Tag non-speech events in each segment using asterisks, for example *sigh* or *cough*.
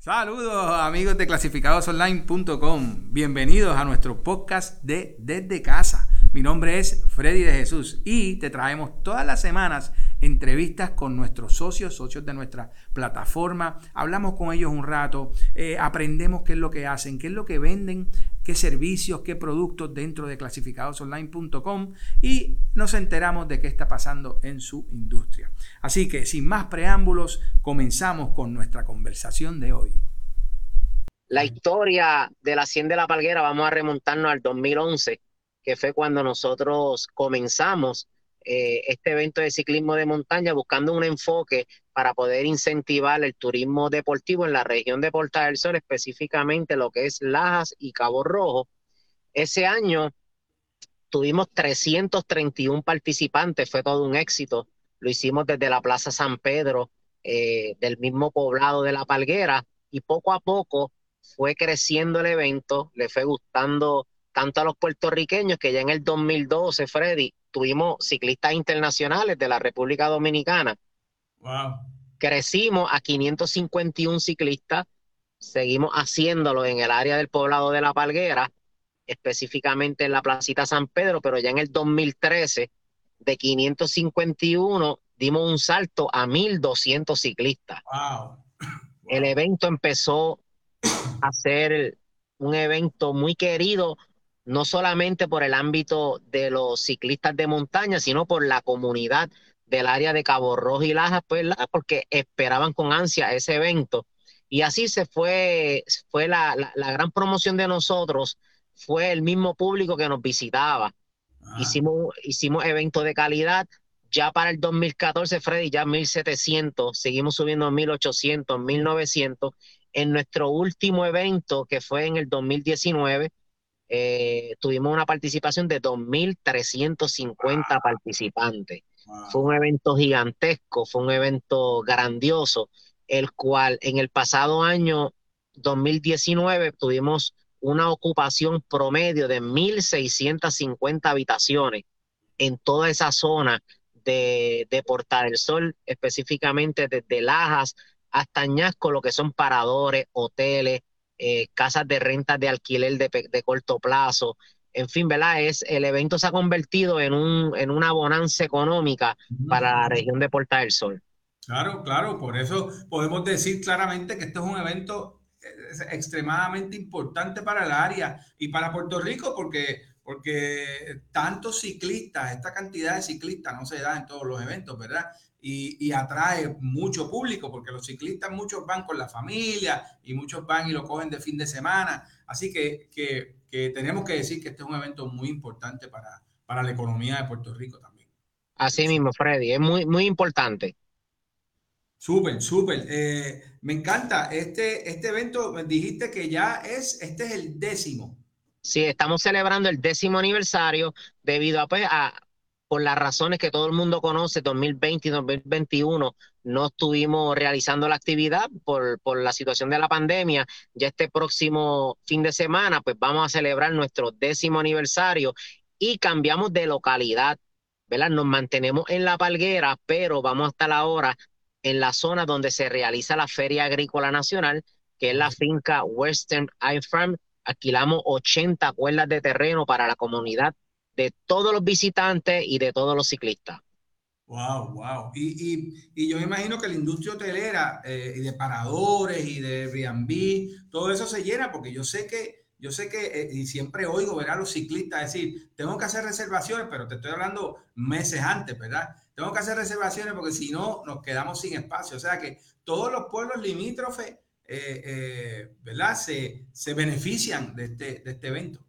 Saludos amigos de clasificadosonline.com. Bienvenidos a nuestro podcast de Desde Casa. Mi nombre es Freddy de Jesús y te traemos todas las semanas entrevistas con nuestros socios, socios de nuestra plataforma. Hablamos con ellos un rato, eh, aprendemos qué es lo que hacen, qué es lo que venden, qué servicios, qué productos dentro de clasificadosonline.com y nos enteramos de qué está pasando en su industria. Así que sin más preámbulos, comenzamos con nuestra conversación de hoy. La historia de la Hacienda de la Palguera, vamos a remontarnos al 2011, que fue cuando nosotros comenzamos eh, este evento de ciclismo de montaña buscando un enfoque para poder incentivar el turismo deportivo en la región de Porta del Sol, específicamente lo que es Lajas y Cabo Rojo. Ese año tuvimos 331 participantes, fue todo un éxito. Lo hicimos desde la Plaza San Pedro, eh, del mismo poblado de La Palguera, y poco a poco fue creciendo el evento, le fue gustando tanto a los puertorriqueños que ya en el 2012, Freddy, tuvimos ciclistas internacionales de la República Dominicana. Wow. Crecimos a 551 ciclistas, seguimos haciéndolo en el área del poblado de La Palguera, específicamente en la Placita San Pedro, pero ya en el 2013, de 551, dimos un salto a 1.200 ciclistas. Wow. El evento empezó a ser un evento muy querido no solamente por el ámbito de los ciclistas de montaña, sino por la comunidad del área de Cabo Rojo y Lajas, pues, porque esperaban con ansia ese evento. Y así se fue, fue la, gran promoción de nosotros, fue el mismo público que nos visitaba. Ah. Hicimos, hicimos eventos de calidad. Ya para el 2014, Freddy, ya 1700, seguimos subiendo 1800, 1900. En nuestro último evento, que fue en el 2019, eh, tuvimos una participación de 2.350 participantes. Fue un evento gigantesco, fue un evento grandioso, el cual en el pasado año 2019 tuvimos una ocupación promedio de 1.650 habitaciones en toda esa zona de, de Porta del Sol, específicamente desde Lajas hasta Añasco, lo que son paradores, hoteles, eh, casas de rentas de alquiler de, corto plazo. En fin, ¿verdad? Es, el evento se ha convertido en, un, en una bonanza económica para la región de Puerta del Sol. Claro, claro, por eso podemos decir claramente que este es un evento eh, extremadamente importante para el área y para Puerto Rico porque, porque tantos ciclistas, esta cantidad de ciclistas no se da en todos los eventos, ¿verdad? y, atrae mucho público, porque los ciclistas muchos van con la familia y muchos van y lo cogen de fin de semana. Así que, que, tenemos que decir que este es un evento muy importante para, para la economía de Puerto Rico también. Así mismo, Freddy, es muy, muy importante. Súper, súper. Eh, me encanta. Este, este evento, dijiste que ya es, este es el décimo. Sí, estamos celebrando el décimo aniversario debido a, pues, a por las razones que todo el mundo conoce, 2020 y 2021 no estuvimos realizando la actividad por, por la situación de la pandemia. Ya este próximo fin de semana, pues vamos a celebrar nuestro décimo aniversario y cambiamos de localidad, ¿verdad? Nos mantenemos en La Palguera, pero vamos a estar ahora en la zona donde se realiza la Feria Agrícola Nacional, que es la finca Western Eye Farm. Alquilamos 80 cuerdas de terreno para la comunidad de todos los visitantes y de todos los ciclistas. Wow, wow. Y, y, yo me imagino que la industria hotelera eh, y de paradores y de Airbnb, todo eso se llena porque yo sé que, yo sé que, eh, y siempre oigo ver a los ciclistas decir, tengo que hacer reservaciones, pero te estoy hablando meses antes, ¿verdad? Tengo que hacer reservaciones porque si no, nos quedamos sin espacio. O sea que todos los pueblos limítrofes, eh, ¿verdad? Se, se benefician de este, de este evento.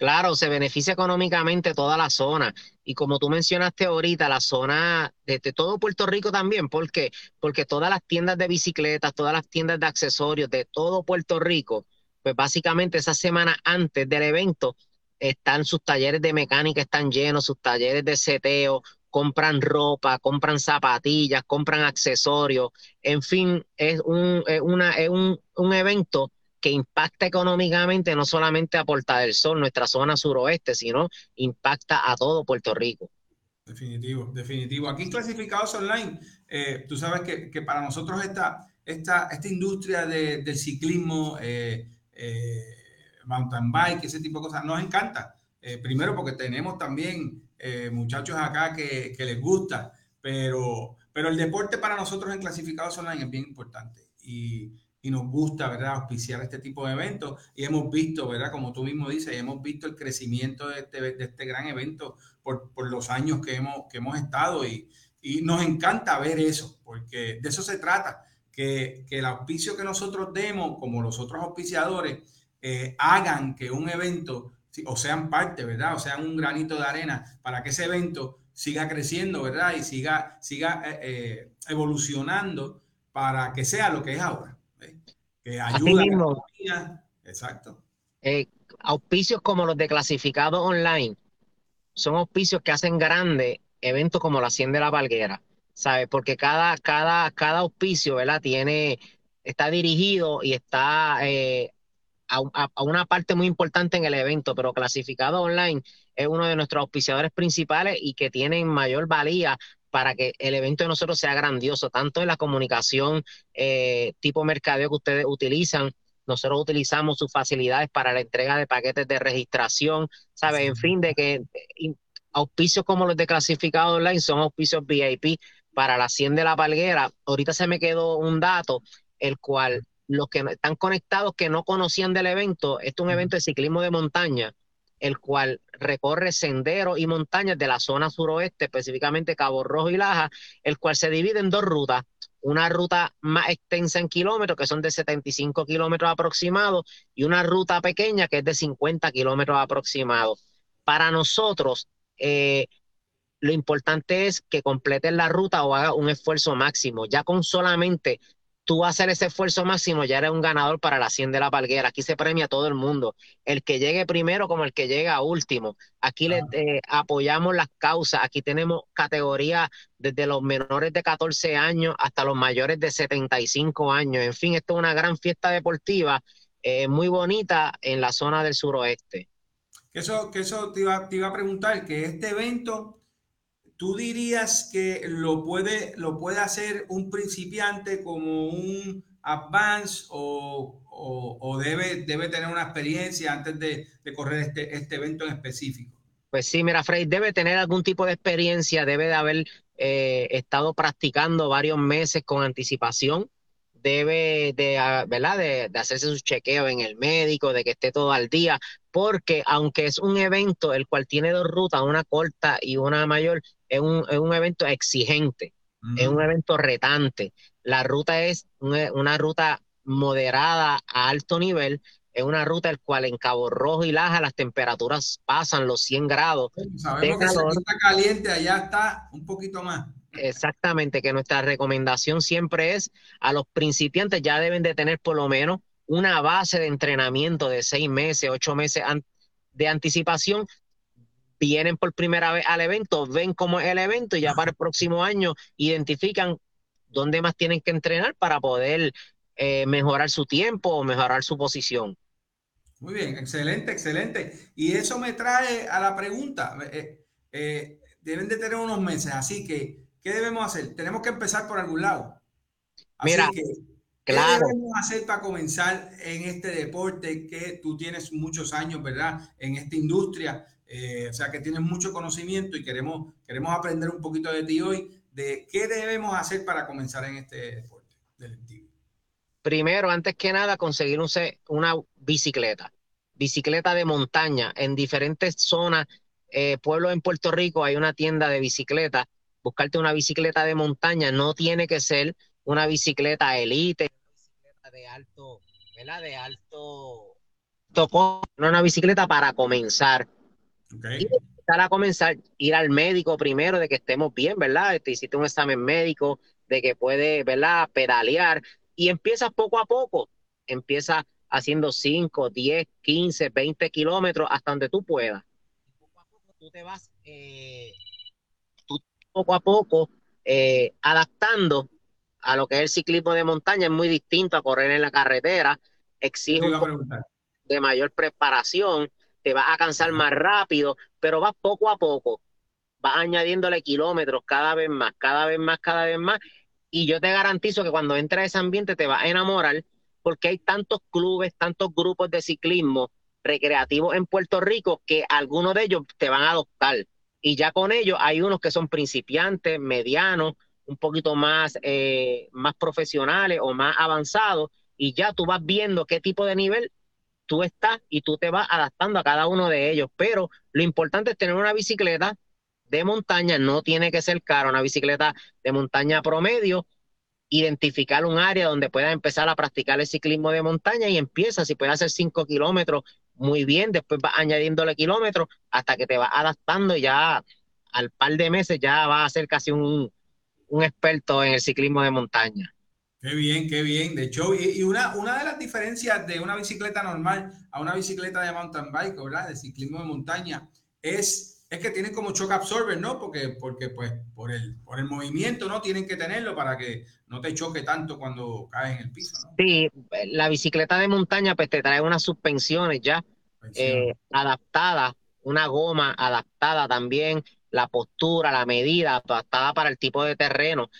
Claro, se beneficia económicamente toda la zona. Y como tú mencionaste ahorita, la zona de, todo Puerto Rico también, ¿por qué? Porque todas las tiendas de bicicletas, todas las tiendas de accesorios de todo Puerto Rico, pues básicamente esa semana antes del evento están sus talleres de mecánica, están llenos, sus talleres de seteo, compran ropa, compran zapatillas, compran accesorios, en fin, es un, una, es un, un evento que impacta económicamente no solamente a Porta del Sol, nuestra zona suroeste, sino impacta a todo Puerto Rico. Definitivo, definitivo. Aquí en Clasificados Online, eh, tú sabes que, para nosotros esta, esta, esta industria del ciclismo, eh, eh, mountain bike, ese tipo de cosas, nos encanta. Eh, primero porque tenemos también muchachos acá que, que, les gusta, pero, pero el deporte para nosotros en clasificados online es bien importante. Y, y nos gusta, ¿verdad?, auspiciar este tipo de eventos. Y hemos visto, ¿verdad?, como tú mismo dices, hemos visto el crecimiento de este, de este gran evento por, por, los años que hemos, que hemos estado y, y, nos encanta ver eso, porque de eso se trata, que, que el auspicio que nosotros demos, como los otros auspiciadores, eh, hagan que un evento, o sean parte, ¿verdad?, o sean un granito de arena para que ese evento siga creciendo, ¿verdad?, y siga, siga eh, eh, evolucionando para que sea lo que es ahora que ayuda a Exacto. Eh, auspicios como los de clasificado online son auspicios que hacen grandes eventos como la Hacienda de la Valguera, ¿sabes? Porque cada, cada, cada auspicio, ¿verdad? Tiene, está dirigido y está eh, a, a, una parte muy importante en el evento, pero clasificado online es uno de nuestros auspiciadores principales y que tienen mayor valía para que el evento de nosotros sea grandioso, tanto en la comunicación eh, tipo mercadeo que ustedes utilizan. Nosotros utilizamos sus facilidades para la entrega de paquetes de registración, ¿sabes? En fin, de que auspicios como los de clasificado online son auspicios VIP para la 100 de la Palguera. Ahorita se me quedó un dato, el cual los que están conectados que no conocían del evento, esto es un evento de ciclismo de montaña, el cual recorre senderos y montañas de la zona suroeste, específicamente Cabo Rojo y Laja, el cual se divide en dos rutas. Una ruta más extensa en kilómetros, que son de 75 kilómetros aproximados, y una ruta pequeña, que es de 50 kilómetros aproximados. Para nosotros, eh, lo importante es que completen la ruta o haga un esfuerzo máximo. Ya con solamente tú hacer ese esfuerzo máximo, ya eres un ganador para la 100 de la Palguera. Aquí se premia a todo el mundo, el que llegue primero como el que llega último. Aquí le eh, apoyamos las causas, aquí tenemos categorías desde los menores de 14 años hasta los mayores de 75 años. En fin, esto es una gran fiesta deportiva eh, muy bonita en la zona del suroeste. Eso, que eso te iba, te iba a preguntar, que este evento ¿Tú dirías que lo puede, lo puede hacer un principiante como un advance o, o, debe, debe tener una experiencia antes de, correr este, este evento en específico? Pues sí, mira, Frey, debe tener algún tipo de experiencia, debe de haber eh, estado practicando varios meses con anticipación, debe de, ah, ¿verdad? De, de, hacerse su chequeo en el médico, de que esté todo al día, porque aunque es un evento el cual tiene dos rutas, una corta y una mayor, es un, es un evento exigente, es un evento retante. La ruta es una, ruta moderada a alto nivel, es una ruta el cual en Cabo Rojo y Laja las temperaturas pasan los 100 grados. Sabemos que está caliente, allá está un poquito más. Exactamente, que nuestra recomendación siempre es a los principiantes ya deben de tener por lo menos una base de entrenamiento de seis meses, ocho meses de anticipación vienen por primera vez al evento, ven cómo es el evento y ya para el próximo año identifican dónde más tienen que entrenar para poder eh, mejorar su tiempo o mejorar su posición. Muy bien, excelente, excelente. Y eso me trae a la pregunta. Eh, eh, deben de tener unos meses, así que, ¿qué debemos hacer? Tenemos que empezar por algún lado. Mira, ¿qué debemos hacer para comenzar en este deporte que tú tienes muchos años, ¿verdad? En esta industria eh, o sea que tienes mucho conocimiento y queremos, queremos aprender un poquito de ti hoy de qué debemos hacer para comenzar en este deporte deportivo. Primero, antes que nada, conseguir una bicicleta, bicicleta de montaña. En diferentes zonas, eh, pueblos en Puerto Rico hay una tienda de bicicleta. Buscarte una bicicleta de montaña no tiene que ser una bicicleta elite, una bicicleta de alto, ¿verdad? De alto, no una bicicleta para comenzar Okay. Y a comenzar, ir al médico primero de que estemos bien, ¿verdad? Te este, hiciste un examen médico, de que puede, ¿verdad? Pedalear y empiezas poco a poco. Empieza haciendo 5, 10, 15, 20 kilómetros hasta donde tú puedas. Poco a poco tú te vas, eh, tú poco a poco eh, adaptando a lo que es el ciclismo de montaña. Es muy distinto a correr en la carretera. Exige de mayor preparación te vas a cansar más rápido, pero vas poco a poco, vas añadiéndole kilómetros cada vez más, cada vez más, cada vez más, Y yo te garantizo que cuando entres a ese ambiente te vas a enamorar porque hay tantos clubes, tantos grupos de ciclismo recreativos en Puerto Rico que algunos de ellos te van a adoptar. Y ya con ellos hay unos que son principiantes, medianos, un poquito más, eh, más profesionales o más avanzados, y ya tú vas viendo qué tipo de nivel tú estás y tú te vas adaptando a cada uno de ellos. Pero lo importante es tener una bicicleta de montaña, no tiene que ser cara, una bicicleta de montaña promedio, identificar un área donde puedas empezar a practicar el ciclismo de montaña y empieza, si puedes hacer 5 kilómetros, muy bien, después vas añadiéndole kilómetros hasta que te vas adaptando y ya al par de meses ya vas a ser casi un, un experto en el ciclismo de montaña. Qué bien, qué bien. De hecho, y, una, una de las diferencias de una bicicleta normal a una bicicleta de mountain bike, ¿verdad? De ciclismo de montaña, es, es que tienen como shock absorber, ¿no? Porque, porque pues, por el, por el movimiento, ¿no? Tienen que tenerlo para que no te choque tanto cuando caes en el piso, ¿no? Sí, la bicicleta de montaña, pues te trae unas suspensiones ya eh, adaptadas, una goma adaptada también la postura, la medida, adaptada para el tipo de terreno.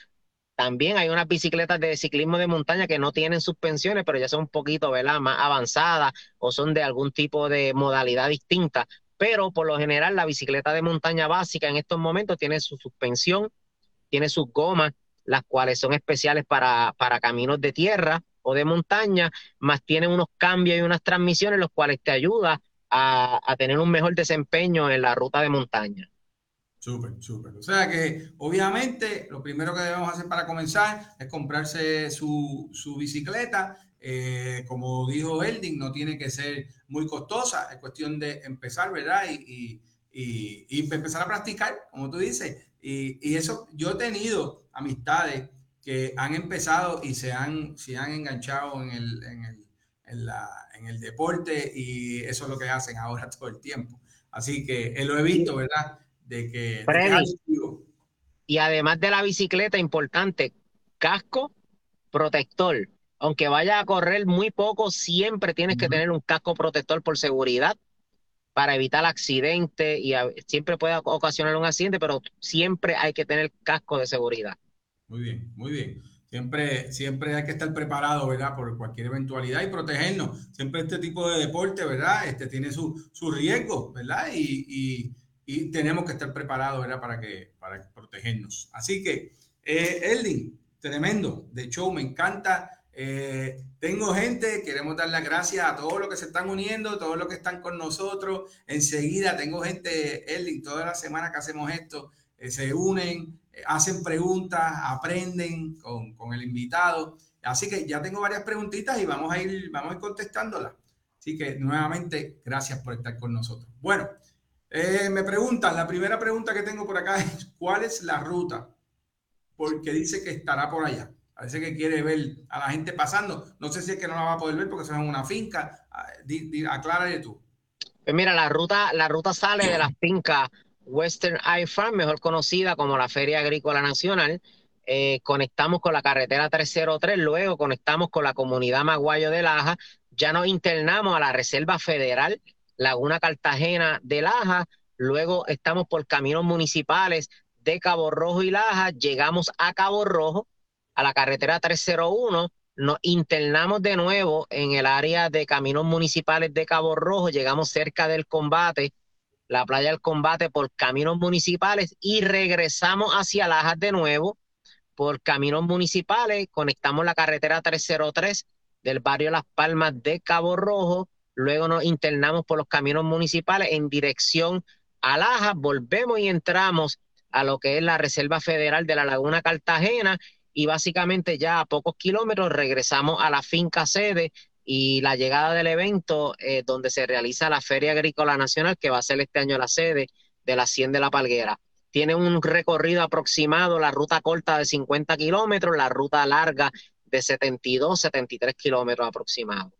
También hay unas bicicletas de ciclismo de montaña que no tienen suspensiones, pero ya son un poquito más avanzadas o son de algún tipo de modalidad distinta. Pero por lo general la bicicleta de montaña básica en estos momentos tiene su suspensión, tiene sus gomas, las cuales son especiales para, para caminos de tierra o de montaña, más tiene unos cambios y unas transmisiones, los cuales te ayudan a, a tener un mejor desempeño en la ruta de montaña. Súper, súper. O sea que obviamente lo primero que debemos hacer para comenzar es comprarse su, bicicleta. Eh, como dijo Elding, no tiene que ser muy costosa, es cuestión de empezar, ¿verdad? Y, empezar a practicar, como tú dices. Y, eso, yo he tenido amistades que han empezado y se han, se han enganchado en el, en el, en el deporte y eso es lo que hacen ahora *laughs* todo el tiempo. Así que eh, lo he visto, ¿verdad? De que... y además de la bicicleta, importante, casco protector. Aunque vaya a correr muy poco, siempre tienes que tener un casco protector por seguridad para evitar accidentes y siempre puede ocasionar un accidente, pero siempre hay que tener casco de seguridad. Muy bien, muy bien. Siempre, siempre hay que estar preparado, ¿verdad? Por cualquier eventualidad y protegernos. Siempre este tipo de deporte, ¿verdad? Este tiene su, su riesgo, ¿verdad? y, y tenemos que estar preparados. Para, que, para protegernos. Así que, eh, tremendo, de hecho me encanta. Eh, tengo gente, queremos dar las gracias a todos los que se están uniendo, todos los que están con nosotros. Enseguida tengo gente, Eldin, toda la semana que hacemos esto, eh, se unen, eh, hacen preguntas, aprenden con, con, el invitado. Así que ya tengo varias preguntitas y vamos a ir, vamos a ir contestándolas. Así que nuevamente, gracias por estar con nosotros. Bueno, eh, me preguntan, la primera pregunta que tengo por acá es, ¿cuál es la ruta? Porque dice que estará por allá. Parece que quiere ver a la gente pasando. No sé si es que no la va a poder ver porque eso es una finca. Ah, aclárale tú. Pues mira, la ruta, la ruta sale de la finca Western Eye Farm, mejor conocida como la Feria Agrícola Nacional. Eh, conectamos con la carretera 303, luego conectamos con la comunidad Maguayo de Laja, ya nos internamos a la Reserva Federal Laguna Cartagena de Laja, luego estamos por caminos municipales de Cabo Rojo y Laja, llegamos a Cabo Rojo, a la carretera 301, nos internamos de nuevo en el área de caminos municipales de Cabo Rojo, llegamos cerca del combate, la playa del combate por caminos municipales y regresamos hacia Lajas de nuevo por caminos municipales, conectamos la carretera 303 del barrio Las Palmas de Cabo Rojo, luego nos internamos por los caminos municipales en dirección a Laja, volvemos y entramos a lo que es la Reserva Federal de la Laguna Cartagena y básicamente ya a pocos kilómetros regresamos a la finca sede y la llegada del evento eh, donde se realiza la Feria Agrícola Nacional, que va a ser este año la sede de la Hacienda de la Palguera. Tiene un recorrido aproximado, la ruta corta de 50 kilómetros, la ruta larga de 72, 73 kilómetros aproximados.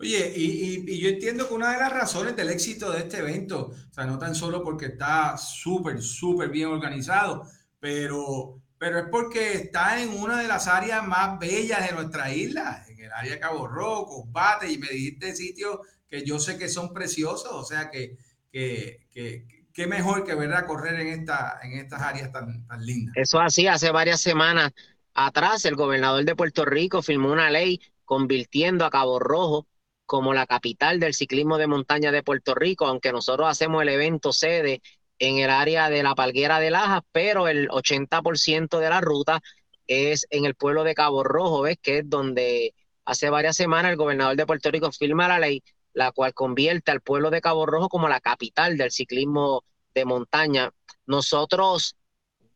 Oye, y, yo entiendo que una de las razones del éxito de este evento, o sea, no tan solo porque está súper, súper bien organizado, pero, pero es porque está en una de las áreas más bellas de nuestra isla, en el área de Cabo Rojo, Combate, y me dijiste sitios que yo sé que son preciosos, o sea, que, que, que, mejor que ver a correr en, esta, en estas áreas tan, tan lindas. Eso así, hace varias semanas atrás el gobernador de Puerto Rico firmó una ley convirtiendo a Cabo Rojo como la capital del ciclismo de montaña de Puerto Rico, aunque nosotros hacemos el evento sede en el área de la Palguera de Lajas, pero el 80% de la ruta es en el pueblo de Cabo Rojo, ¿ves? Que es donde hace varias semanas el gobernador de Puerto Rico firma la ley, la cual convierte al pueblo de Cabo Rojo como la capital del ciclismo de montaña. Nosotros,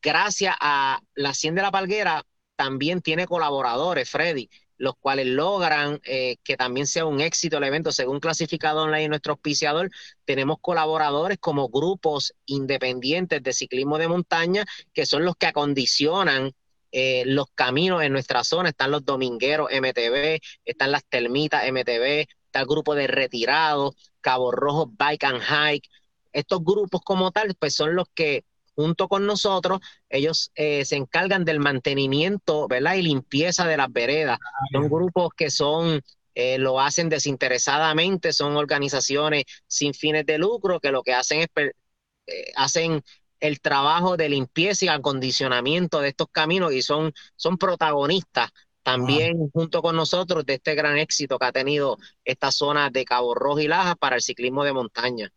gracias a la Hacienda de la Palguera, también tiene colaboradores, Freddy los cuales logran eh, que también sea un éxito el evento. Según clasificado online nuestro auspiciador, tenemos colaboradores como grupos independientes de ciclismo de montaña, que son los que acondicionan eh, los caminos en nuestra zona. Están los domingueros MTV, están las termitas MTV, está el grupo de retirados, Cabo Rojo Bike and Hike. Estos grupos como tal, pues son los que junto con nosotros, ellos eh, se encargan del mantenimiento, ¿verdad? Y limpieza de las veredas. Ah, son grupos que son, eh, lo hacen desinteresadamente, son organizaciones sin fines de lucro que lo que hacen es, eh, hacen el trabajo de limpieza y acondicionamiento de estos caminos y son, son protagonistas también junto con nosotros de este gran éxito que ha tenido esta zona de Cabo Rojo y Laja para el ciclismo de montaña.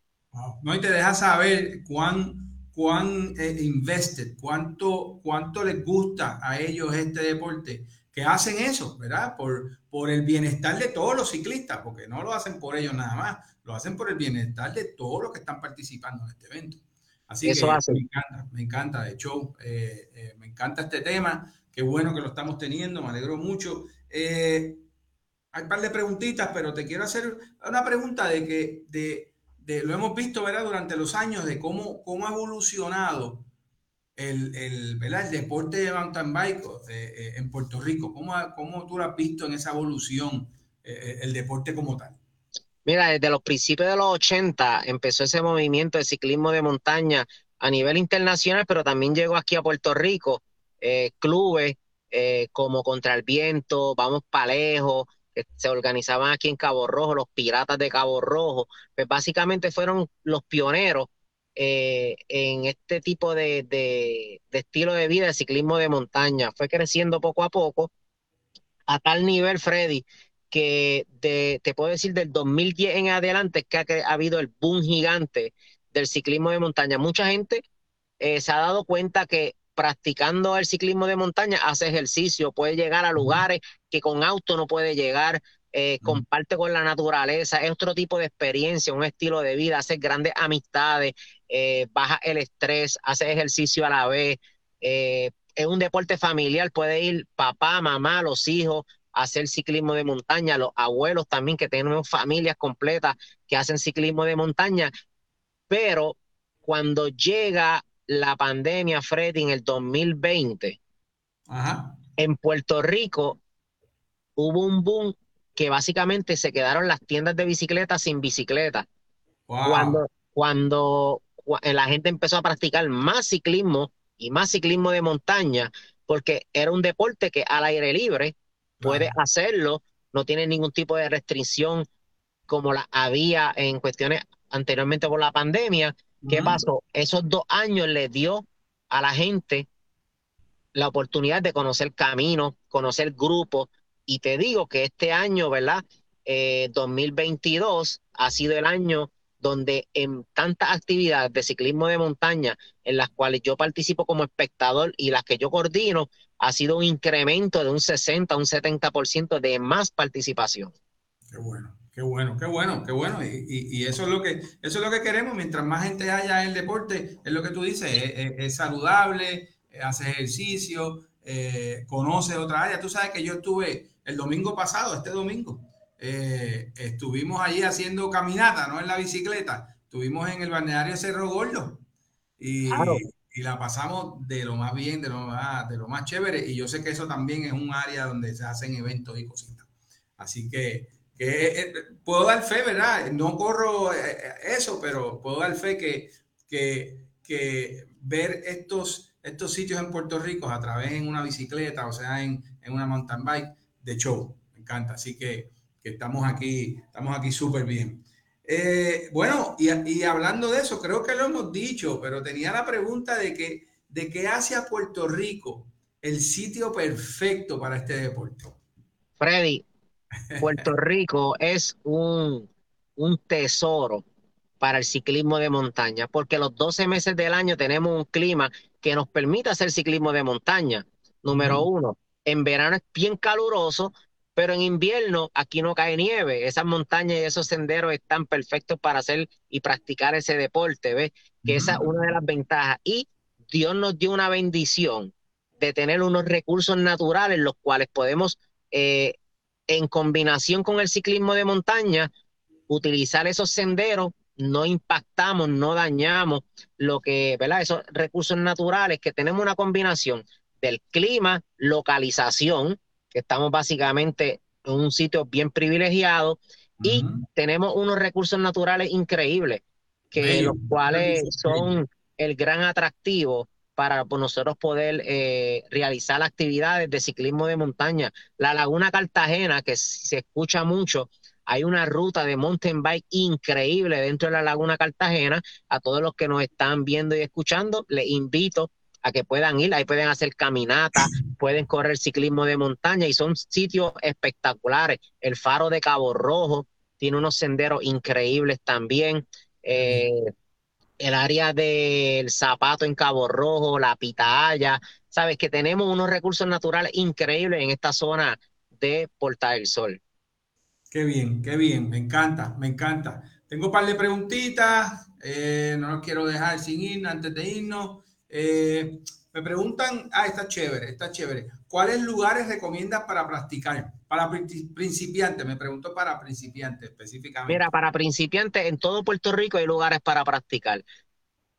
No, y te deja saber cuán cuán eh, invested, cuánto, cuánto les gusta a ellos este deporte, que hacen eso, ¿verdad? Por, por el bienestar de todos los ciclistas, porque no lo hacen por ellos nada más, lo hacen por el bienestar de todos los que están participando en este evento. Así que me encanta, me encanta, de hecho, eh, eh, me encanta este tema, qué bueno que lo estamos teniendo, me alegro mucho. hay un par de preguntitas, pero te quiero hacer una pregunta de que, de, lo hemos visto ¿verdad? durante los años de cómo, cómo ha evolucionado el, el, el deporte de mountain bike eh, eh, en Puerto Rico. ¿Cómo, ¿Cómo, tú lo has visto en esa evolución, eh, el deporte como tal? Mira, desde los principios de los 80 empezó ese movimiento de ciclismo de montaña a nivel internacional, pero también llegó aquí a Puerto Rico, clubes como Contra el Viento, Vamos Palejo, se organizaban aquí en Cabo Rojo, los piratas de Cabo Rojo, pues básicamente fueron los pioneros eh, en este tipo de, estilo de vida, de ciclismo de montaña. Fue creciendo poco a poco, a tal nivel, Freddy, que te puedo decir del 2010 en adelante es que ha, habido el boom gigante del ciclismo de montaña. Mucha gente eh, se ha dado cuenta que practicando el ciclismo de montaña, hace ejercicio, puede llegar a lugares que con auto no puede llegar, eh, comparte con la naturaleza, es otro tipo de experiencia, un estilo de vida, hace grandes amistades, eh, baja el estrés, hace ejercicio a la vez. Eh, es un deporte familiar, puede ir papá, mamá, los hijos, a hacer ciclismo de montaña, los abuelos también, que tenemos familias completas que hacen ciclismo de montaña, pero cuando llega la pandemia, Freddy, en el 2020, en Puerto Rico hubo un boom que básicamente se quedaron las tiendas de bicicletas sin bicicleta. Cuando, cuando la gente empezó a practicar más ciclismo y más ciclismo de montaña, porque era un deporte que al aire libre puede hacerlo, no tiene ningún tipo de restricción como la había en cuestiones anteriormente por la pandemia, ¿Qué pasó? Esos dos años le dio a la gente la oportunidad de conocer caminos, conocer grupos, y te digo que este año, ¿verdad? 2022 eh, ha sido el año donde en tantas actividades de ciclismo de montaña en las cuales yo participo como espectador y las que yo coordino, ha sido un incremento de un 60, un 70% de más participación. Qué bueno. Qué bueno, qué bueno, qué bueno. Y, eso es lo que eso es lo que queremos. Mientras más gente haya en el deporte, es lo que tú dices, es, saludable, hace ejercicio, eh, conoce otra área. Tú sabes que yo estuve el domingo pasado, este domingo, eh, estuvimos allí haciendo caminata, no en la bicicleta. Estuvimos en el balneario Cerro Gordo y, y, la pasamos de lo más bien, de lo más, de lo más chévere. Y yo sé que eso también es un área donde se hacen eventos y cositas. Así que que eh, puedo dar fe, ¿verdad? No corro eh, eh, eso, pero puedo dar fe que, que, ver estos, estos sitios en Puerto Rico a través de una bicicleta, o sea, en, una mountain bike, de show. Me encanta. Así que, estamos aquí, estamos aquí súper bien. bueno, y, hablando de eso, creo que lo hemos dicho, pero tenía la pregunta de que de qué hace a Puerto Rico el sitio perfecto para este deporte? Freddy, Puerto Rico es un, un tesoro para el ciclismo de montaña, porque los 12 meses del año tenemos un clima que nos permite hacer ciclismo de montaña. Número uno, en verano es bien caluroso, pero en invierno aquí no cae nieve. Esas montañas y esos senderos están perfectos para hacer y practicar ese deporte, ¿ves? Que esa es una de las ventajas. Y Dios nos dio una bendición de tener unos recursos naturales, los cuales podemos, eh, en combinación con el ciclismo de montaña, utilizar esos senderos no impactamos, no dañamos lo que, ¿verdad? Esos recursos naturales que tenemos una combinación del clima, localización, que estamos básicamente en un sitio bien privilegiado, y tenemos unos recursos naturales increíbles, que los cuales son el gran atractivo para pues, nosotros poder eh, realizar actividades de ciclismo de montaña. La Laguna Cartagena, que se escucha mucho, hay una ruta de mountain bike increíble dentro de la Laguna Cartagena. A todos los que nos están viendo y escuchando, les invito a que puedan ir, ahí pueden hacer caminata, pueden correr ciclismo de montaña y son sitios espectaculares. El faro de Cabo Rojo tiene unos senderos increíbles también. Eh, el área del zapato en Cabo Rojo, la pitaya, sabes que tenemos unos recursos naturales increíbles en esta zona de Porta del Sol. Qué bien, qué bien, me encanta, me encanta. Tengo un par de preguntitas, eh, no los quiero dejar sin ir antes de irnos. Eh, me preguntan, ah, está chévere, está chévere. ¿Cuáles lugares recomiendas para practicar? Para principiantes, me pregunto para principiantes específicamente. Mira, para principiantes en todo Puerto Rico hay lugares para practicar.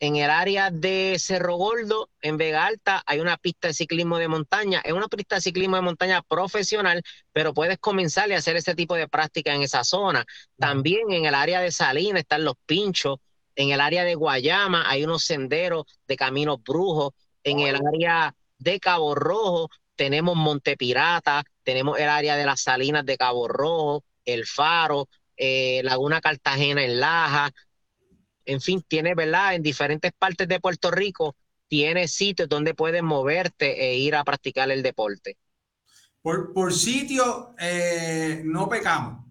En el área de Cerro Gordo, en Vega Alta, hay una pista de ciclismo de montaña. Es una pista de ciclismo de montaña profesional, pero puedes comenzar y hacer ese tipo de práctica en esa zona. También en el área de Salinas están los pinchos. En el área de Guayama hay unos senderos de caminos brujos. En el área de Cabo Rojo tenemos Monte Pirata, tenemos el área de las Salinas de Cabo Rojo, El Faro, eh, Laguna Cartagena en Laja, en fin, tiene, ¿verdad? En diferentes partes de Puerto Rico, tiene sitios donde puedes moverte e ir a practicar el deporte. Por, por sitio, eh, no pecamos.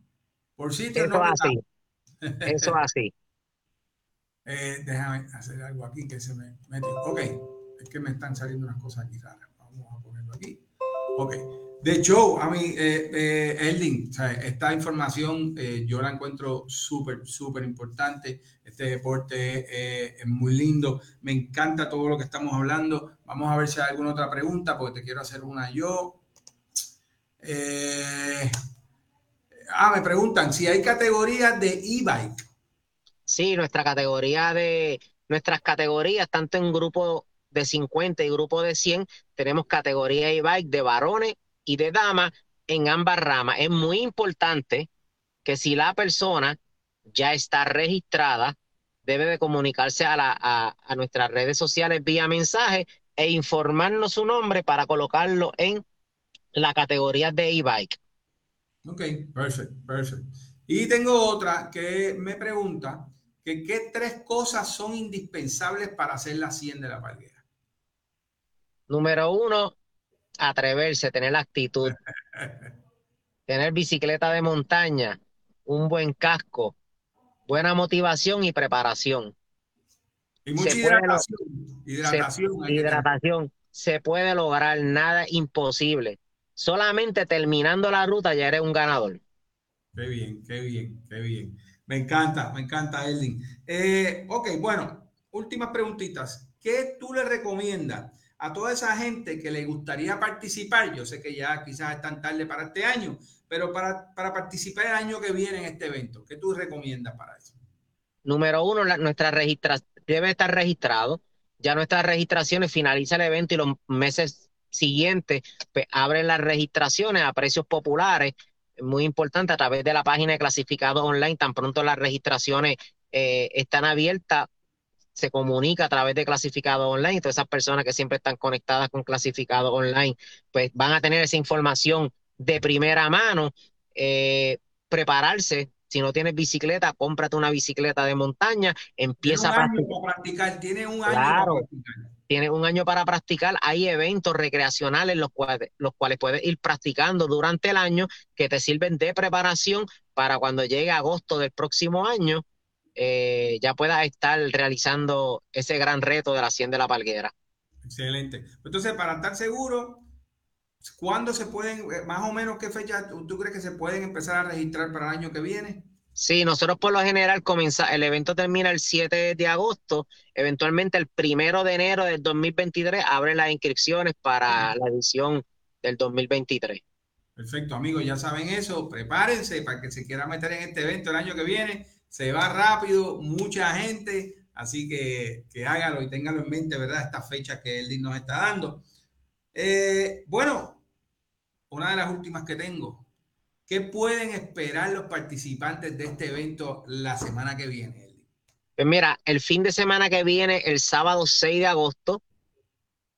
Por sitio, Eso no así. Eso así. *laughs* Eh, déjame hacer algo aquí que se me mete. Ok, es que me están saliendo unas cosas aquí raras. Vamos a ponerlo aquí. Ok. De hecho, a mí, eh, eh esta información eh, yo la encuentro súper, súper importante. Este deporte eh, es muy lindo. Me encanta todo lo que estamos hablando. Vamos a ver si hay alguna otra pregunta, porque te quiero hacer una yo. ah, me preguntan si hay categorías de e-bike. Sí, nuestra categoría de, nuestras categorías, tanto en grupo de 50 y grupo de 100, tenemos categoría e-bike de varones y de dama en ambas ramas. Es muy importante que si la persona ya está registrada, debe de comunicarse a, la, a, nuestras redes sociales vía mensaje e informarnos su nombre para colocarlo en la categoría de e-bike. Ok, perfecto, perfecto. Y tengo otra que me pregunta que qué tres cosas son indispensables para hacer la 100 de la palguera. Número uno, atreverse, tener la actitud, *laughs* tener bicicleta de montaña, un buen casco, buena motivación y preparación. Y mucha hidratación. hidratación, se, hidratación. Se puede lograr nada imposible. Solamente terminando la ruta ya eres un ganador. Qué bien, qué bien, qué bien. Me encanta, me encanta, Eldin. Eh, ok, bueno, últimas preguntitas. ¿Qué tú le recomiendas a toda esa gente que le gustaría participar, yo sé que ya quizás están tarde para este año, pero para, participar el año que viene en este evento, ¿qué tú recomiendas para eso? Número uno, nuestra registración debe estar registrado. Ya nuestras registraciones finaliza el evento y los meses siguientes pues, abren las registraciones a precios populares. Muy importante a través de la página de clasificado online, tan pronto las registraciones eh, están abiertas, se comunica a través de clasificado online. Todas esas personas que siempre están conectadas con clasificado online, pues van a tener esa información de primera mano. Eh, prepararse Si no tienes bicicleta, cómprate una bicicleta de montaña, empieza a practicar. Tiene un año para practicar. Tienes un año para practicar. Hay eventos recreacionales los cuales, los cuales puedes ir practicando durante el año que te sirven de preparación para cuando llegue agosto del próximo año eh, ya puedas estar realizando ese gran reto de la 100 de la Palguera. Excelente. Entonces, para estar seguro, ¿cuándo se pueden, eh, más o menos qué fecha tú crees que se pueden empezar a registrar para el año que viene? Sí, nosotros por lo general comienza, el evento termina el 7 de agosto, eventualmente el primero de enero del 2023 abren las inscripciones para la edición del 2023. Perfecto, amigos, ya saben eso, prepárense para que se quiera meter en este evento el año que viene se va rápido, mucha gente, así que, que hágalo y téngalo en mente, ¿verdad? Esta fecha que él nos está dando. Eh, bueno, una de las últimas que tengo. ¿Qué pueden esperar los participantes de este evento la semana que viene? Pues mira, el fin de semana que viene, el sábado 6 de agosto,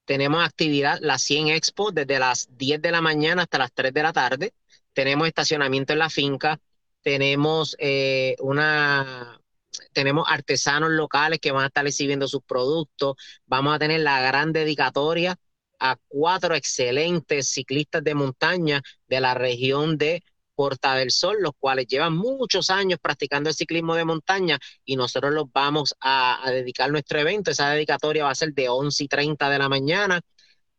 tenemos actividad, la 100 Expo, desde las 10 de la mañana hasta las 3 de la tarde. Tenemos estacionamiento en la finca, tenemos eh, una tenemos artesanos locales que van a estar exhibiendo sus productos, vamos a tener la gran dedicatoria a cuatro excelentes ciclistas de montaña de la región de Porta del Sol, los cuales llevan muchos años practicando el ciclismo de montaña y nosotros los vamos a, dedicar nuestro evento. Esa dedicatoria va a ser de 11 y 30 de la mañana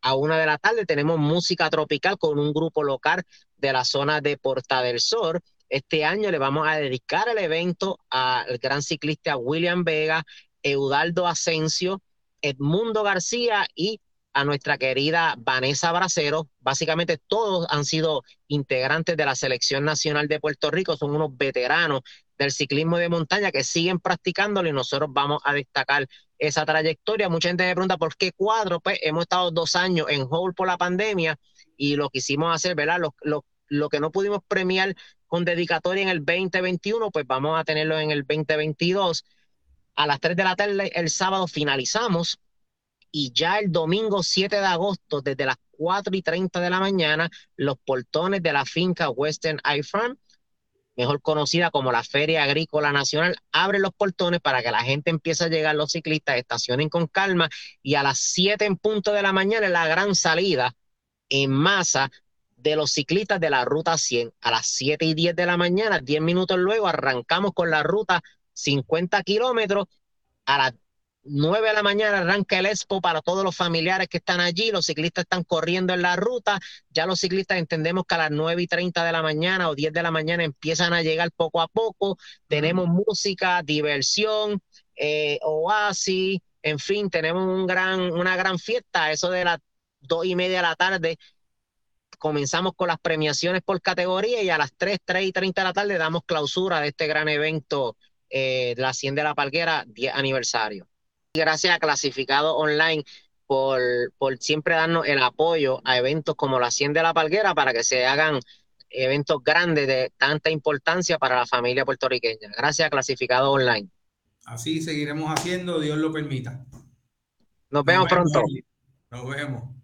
a una de la tarde. Tenemos música tropical con un grupo local de la zona de Porta del Sol este año le vamos a dedicar el evento al gran ciclista William Vega, Eudaldo Asensio, Edmundo García y a nuestra querida Vanessa Bracero. Básicamente todos han sido integrantes de la Selección Nacional de Puerto Rico, son unos veteranos del ciclismo de montaña que siguen practicándolo y nosotros vamos a destacar esa trayectoria. Mucha gente me pregunta por qué cuadro, pues hemos estado dos años en hold por la pandemia y lo quisimos hacer, ¿verdad? lo que no pudimos premiar con dedicatoria en el 2021, pues vamos a tenerlo en el 2022. A las 3 de la tarde el sábado finalizamos y ya el domingo 7 de agosto, desde las 4 y 30 de la mañana, los portones de la finca Western Eye Farm, mejor conocida como la Feria Agrícola Nacional, abren los portones para que la gente empiece a llegar, los ciclistas estacionen con calma y a las 7 en punto de la mañana la gran salida en masa de los ciclistas de la ruta 100 a las 7 y 10 de la mañana, 10 minutos luego arrancamos con la ruta 50 kilómetros, a las 9 de la mañana arranca el expo para todos los familiares que están allí, los ciclistas están corriendo en la ruta, ya los ciclistas entendemos que a las 9 y 30 de la mañana o 10 de la mañana empiezan a llegar poco a poco, tenemos música, diversión, eh, oasis, en fin, tenemos un gran, una gran fiesta, eso de las dos y media de la tarde comenzamos con las premiaciones por categoría y a las 3, 3 y 30 de la tarde damos clausura de este gran evento eh, la Hacienda de la Palguera 10 aniversario. Gracias a Clasificado Online por, por siempre darnos el apoyo a eventos como la Hacienda de la Palguera para que se hagan eventos grandes de tanta importancia para la familia puertorriqueña. Gracias a Clasificado Online. Así seguiremos haciendo, Dios lo permita. Nos vemos pronto. Nos vemos.